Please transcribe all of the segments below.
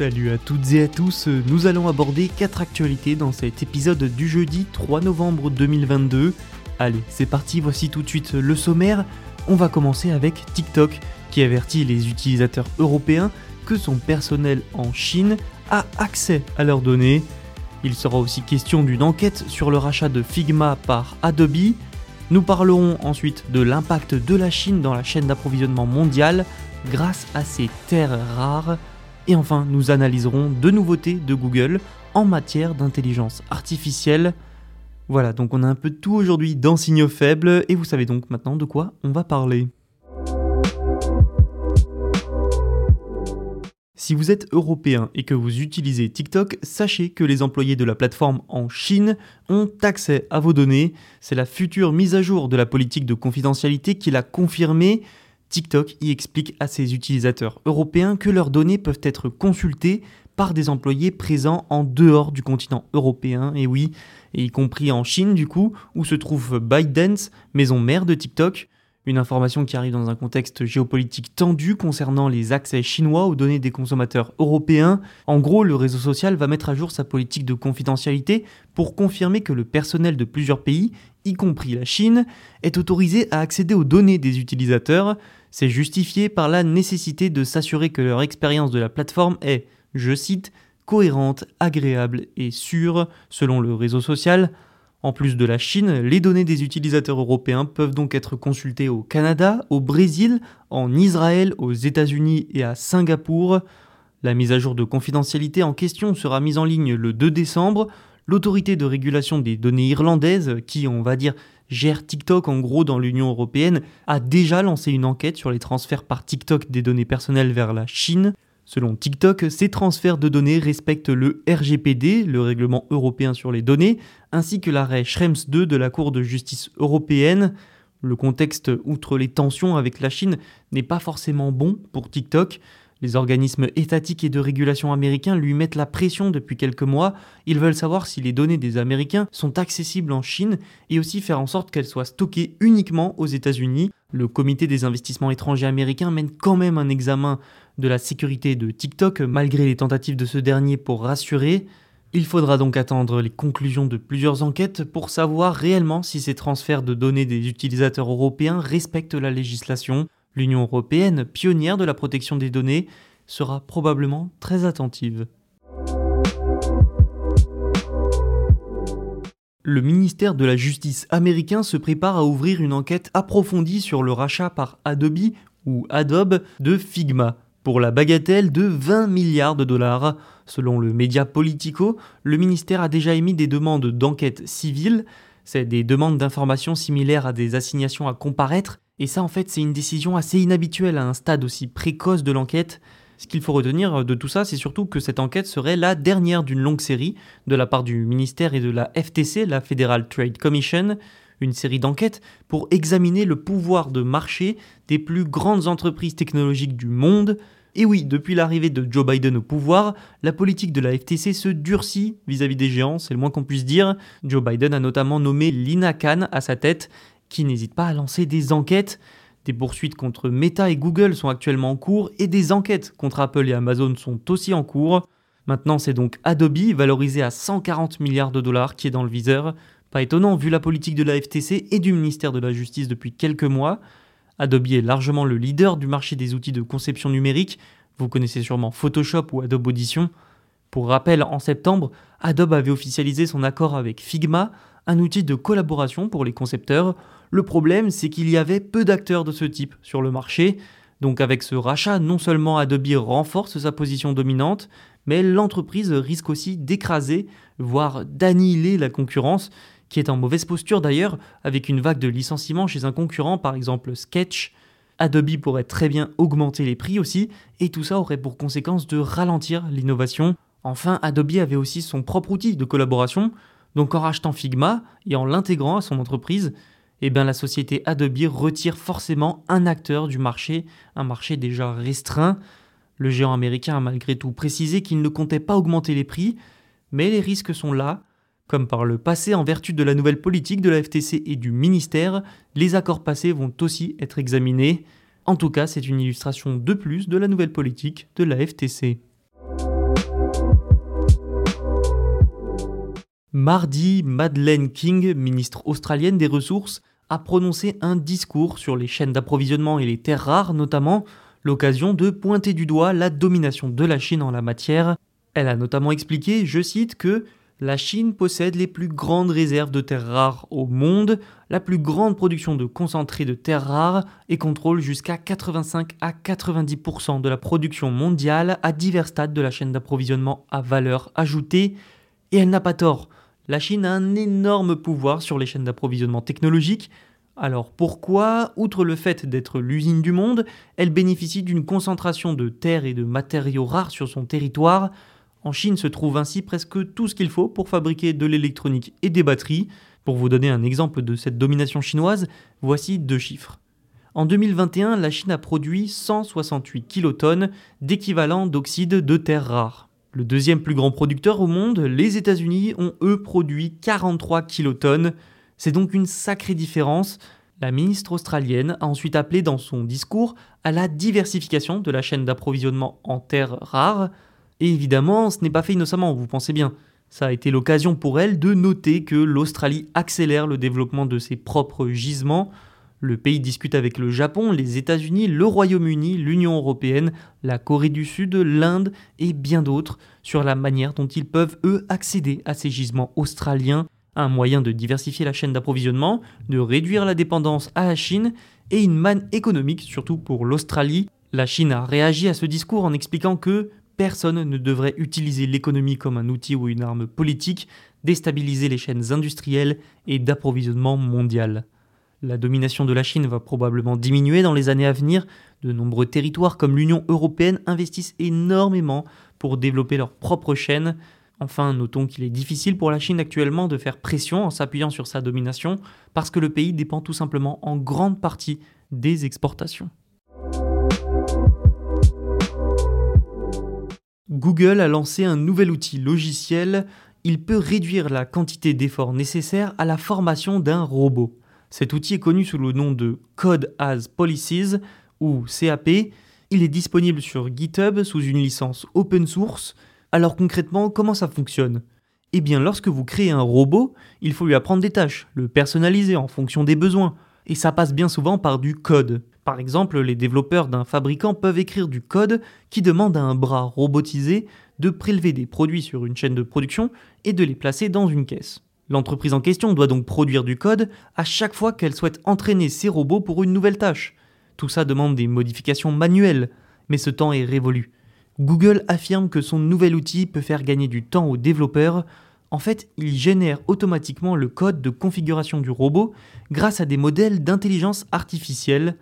Salut à toutes et à tous, nous allons aborder 4 actualités dans cet épisode du jeudi 3 novembre 2022. Allez, c'est parti, voici tout de suite le sommaire. On va commencer avec TikTok qui avertit les utilisateurs européens que son personnel en Chine a accès à leurs données. Il sera aussi question d'une enquête sur le rachat de Figma par Adobe. Nous parlerons ensuite de l'impact de la Chine dans la chaîne d'approvisionnement mondiale grâce à ses terres rares. Et enfin, nous analyserons deux nouveautés de Google en matière d'intelligence artificielle. Voilà, donc on a un peu tout aujourd'hui dans Signaux Faibles, et vous savez donc maintenant de quoi on va parler. Si vous êtes européen et que vous utilisez TikTok, sachez que les employés de la plateforme en Chine ont accès à vos données. C'est la future mise à jour de la politique de confidentialité qui l'a confirmé. TikTok y explique à ses utilisateurs européens que leurs données peuvent être consultées par des employés présents en dehors du continent européen, et oui, y compris en Chine du coup, où se trouve ByteDance, maison mère de TikTok. Une information qui arrive dans un contexte géopolitique tendu concernant les accès chinois aux données des consommateurs européens. En gros, le réseau social va mettre à jour sa politique de confidentialité pour confirmer que le personnel de plusieurs pays, y compris la Chine, est autorisé à accéder aux données des utilisateurs. C'est justifié par la nécessité de s'assurer que leur expérience de la plateforme est, je cite, cohérente, agréable et sûre, selon le réseau social. En plus de la Chine, les données des utilisateurs européens peuvent donc être consultées au Canada, au Brésil, en Israël, aux États-Unis et à Singapour. La mise à jour de confidentialité en question sera mise en ligne le 2 décembre. L'autorité de régulation des données irlandaise, qui on va dire gère TikTok en gros dans l'Union européenne, a déjà lancé une enquête sur les transferts par TikTok des données personnelles vers la Chine. Selon TikTok, ces transferts de données respectent le RGPD, le règlement européen sur les données, ainsi que l'arrêt Schrems 2 de la Cour de justice européenne. Le contexte, outre les tensions avec la Chine, n'est pas forcément bon pour TikTok. Les organismes étatiques et de régulation américains lui mettent la pression depuis quelques mois. Ils veulent savoir si les données des Américains sont accessibles en Chine et aussi faire en sorte qu'elles soient stockées uniquement aux États-Unis. Le comité des investissements étrangers américains mène quand même un examen de la sécurité de TikTok malgré les tentatives de ce dernier pour rassurer. Il faudra donc attendre les conclusions de plusieurs enquêtes pour savoir réellement si ces transferts de données des utilisateurs européens respectent la législation. L'Union européenne, pionnière de la protection des données, sera probablement très attentive. Le ministère de la Justice américain se prépare à ouvrir une enquête approfondie sur le rachat par Adobe ou Adobe de Figma pour la bagatelle de 20 milliards de dollars. Selon le média Politico, le ministère a déjà émis des demandes d'enquête civile. C'est des demandes d'informations similaires à des assignations à comparaître et ça, en fait, c'est une décision assez inhabituelle à un stade aussi précoce de l'enquête. Ce qu'il faut retenir de tout ça, c'est surtout que cette enquête serait la dernière d'une longue série de la part du ministère et de la FTC, la Federal Trade Commission, une série d'enquêtes pour examiner le pouvoir de marché des plus grandes entreprises technologiques du monde. Et oui, depuis l'arrivée de Joe Biden au pouvoir, la politique de la FTC se durcit vis-à-vis des géants, c'est le moins qu'on puisse dire. Joe Biden a notamment nommé Lina Khan à sa tête, qui n'hésite pas à lancer des enquêtes. Des poursuites contre Meta et Google sont actuellement en cours et des enquêtes contre Apple et Amazon sont aussi en cours. Maintenant, c'est donc Adobe, valorisé à 140 milliards de dollars, qui est dans le viseur. Pas étonnant vu la politique de la FTC et du ministère de la Justice depuis quelques mois. Adobe est largement le leader du marché des outils de conception numérique. Vous connaissez sûrement Photoshop ou Adobe Audition. Pour rappel, en septembre, Adobe avait officialisé son accord avec Figma, un outil de collaboration pour les concepteurs. Le problème, c'est qu'il y avait peu d'acteurs de ce type sur le marché. Donc avec ce rachat, non seulement Adobe renforce sa position dominante, mais l'entreprise risque aussi d'écraser, voire d'annihiler la concurrence, qui est en mauvaise posture d'ailleurs, avec une vague de licenciements chez un concurrent, par exemple Sketch. Adobe pourrait très bien augmenter les prix aussi, et tout ça aurait pour conséquence de ralentir l'innovation. Enfin, Adobe avait aussi son propre outil de collaboration, donc en rachetant Figma et en l'intégrant à son entreprise, eh bien la société Adobe retire forcément un acteur du marché, un marché déjà restreint. Le géant américain a malgré tout précisé qu'il ne comptait pas augmenter les prix, mais les risques sont là. Comme par le passé, en vertu de la nouvelle politique de la FTC et du ministère, les accords passés vont aussi être examinés. En tout cas, c'est une illustration de plus de la nouvelle politique de la FTC. Mardi, Madeleine King, ministre australienne des Ressources, a prononcé un discours sur les chaînes d'approvisionnement et les terres rares notamment, l'occasion de pointer du doigt la domination de la Chine en la matière. Elle a notamment expliqué, je cite, que la Chine possède les plus grandes réserves de terres rares au monde, la plus grande production de concentré de terres rares et contrôle jusqu'à 85 à 90% de la production mondiale à divers stades de la chaîne d'approvisionnement à valeur ajoutée. Et elle n'a pas tort la Chine a un énorme pouvoir sur les chaînes d'approvisionnement technologique. Alors pourquoi, outre le fait d'être l'usine du monde, elle bénéficie d'une concentration de terres et de matériaux rares sur son territoire? En Chine se trouve ainsi presque tout ce qu'il faut pour fabriquer de l'électronique et des batteries. Pour vous donner un exemple de cette domination chinoise, voici deux chiffres. En 2021, la Chine a produit 168 kilotonnes d'équivalent d'oxyde de terres rares. Le deuxième plus grand producteur au monde, les États-Unis, ont eux produit 43 kilotonnes. C'est donc une sacrée différence. La ministre australienne a ensuite appelé dans son discours à la diversification de la chaîne d'approvisionnement en terres rares. Et évidemment, ce n'est pas fait innocemment, vous pensez bien. Ça a été l'occasion pour elle de noter que l'Australie accélère le développement de ses propres gisements. Le pays discute avec le Japon, les États-Unis, le Royaume-Uni, l'Union européenne, la Corée du Sud, l'Inde et bien d'autres sur la manière dont ils peuvent, eux, accéder à ces gisements australiens. Un moyen de diversifier la chaîne d'approvisionnement, de réduire la dépendance à la Chine et une manne économique, surtout pour l'Australie. La Chine a réagi à ce discours en expliquant que personne ne devrait utiliser l'économie comme un outil ou une arme politique, déstabiliser les chaînes industrielles et d'approvisionnement mondiales. La domination de la Chine va probablement diminuer dans les années à venir. De nombreux territoires comme l'Union européenne investissent énormément pour développer leurs propres chaînes. Enfin, notons qu'il est difficile pour la Chine actuellement de faire pression en s'appuyant sur sa domination parce que le pays dépend tout simplement en grande partie des exportations. Google a lancé un nouvel outil logiciel. Il peut réduire la quantité d'efforts nécessaires à la formation d'un robot. Cet outil est connu sous le nom de Code as Policies ou CAP. Il est disponible sur GitHub sous une licence open source. Alors concrètement, comment ça fonctionne? Eh bien, lorsque vous créez un robot, il faut lui apprendre des tâches, le personnaliser en fonction des besoins. Et ça passe bien souvent par du code. Par exemple, les développeurs d'un fabricant peuvent écrire du code qui demande à un bras robotisé de prélever des produits sur une chaîne de production et de les placer dans une caisse. L'entreprise en question doit donc produire du code à chaque fois qu'elle souhaite entraîner ses robots pour une nouvelle tâche. Tout ça demande des modifications manuelles, mais ce temps est révolu. Google affirme que son nouvel outil peut faire gagner du temps aux développeurs. En fait, il génère automatiquement le code de configuration du robot grâce à des modèles d'intelligence artificielle.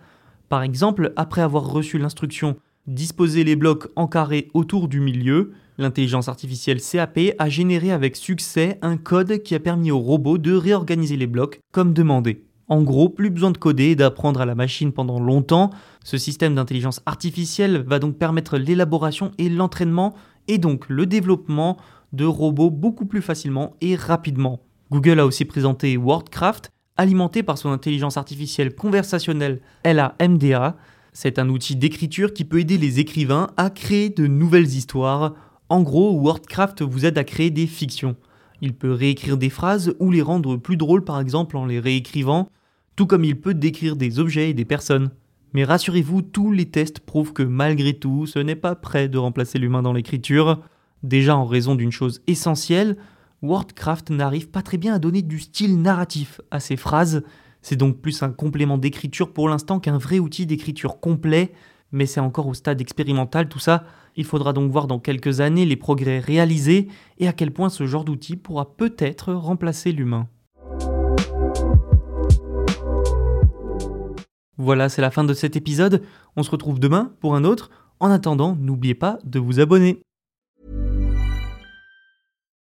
Par exemple, après avoir reçu l'instruction disposer les blocs en carré autour du milieu, L'intelligence artificielle CAP a généré avec succès un code qui a permis au robot de réorganiser les blocs comme demandé. En gros, plus besoin de coder et d'apprendre à la machine pendant longtemps. Ce système d'intelligence artificielle va donc permettre l'élaboration et l'entraînement et donc le développement de robots beaucoup plus facilement et rapidement. Google a aussi présenté WordCraft, alimenté par son intelligence artificielle conversationnelle LAMDA. C'est un outil d'écriture qui peut aider les écrivains à créer de nouvelles histoires en gros, WordCraft vous aide à créer des fictions. Il peut réécrire des phrases ou les rendre plus drôles par exemple en les réécrivant, tout comme il peut décrire des objets et des personnes. Mais rassurez-vous, tous les tests prouvent que malgré tout, ce n'est pas prêt de remplacer l'humain dans l'écriture. Déjà en raison d'une chose essentielle, Wordcraft n'arrive pas très bien à donner du style narratif à ses phrases. C'est donc plus un complément d'écriture pour l'instant qu'un vrai outil d'écriture complet, mais c'est encore au stade expérimental tout ça. Il faudra donc voir dans quelques années les progrès réalisés et à quel point ce genre d'outil pourra peut-être remplacer l'humain. Voilà, c'est la fin de cet épisode. On se retrouve demain pour un autre. En attendant, n'oubliez pas de vous abonner.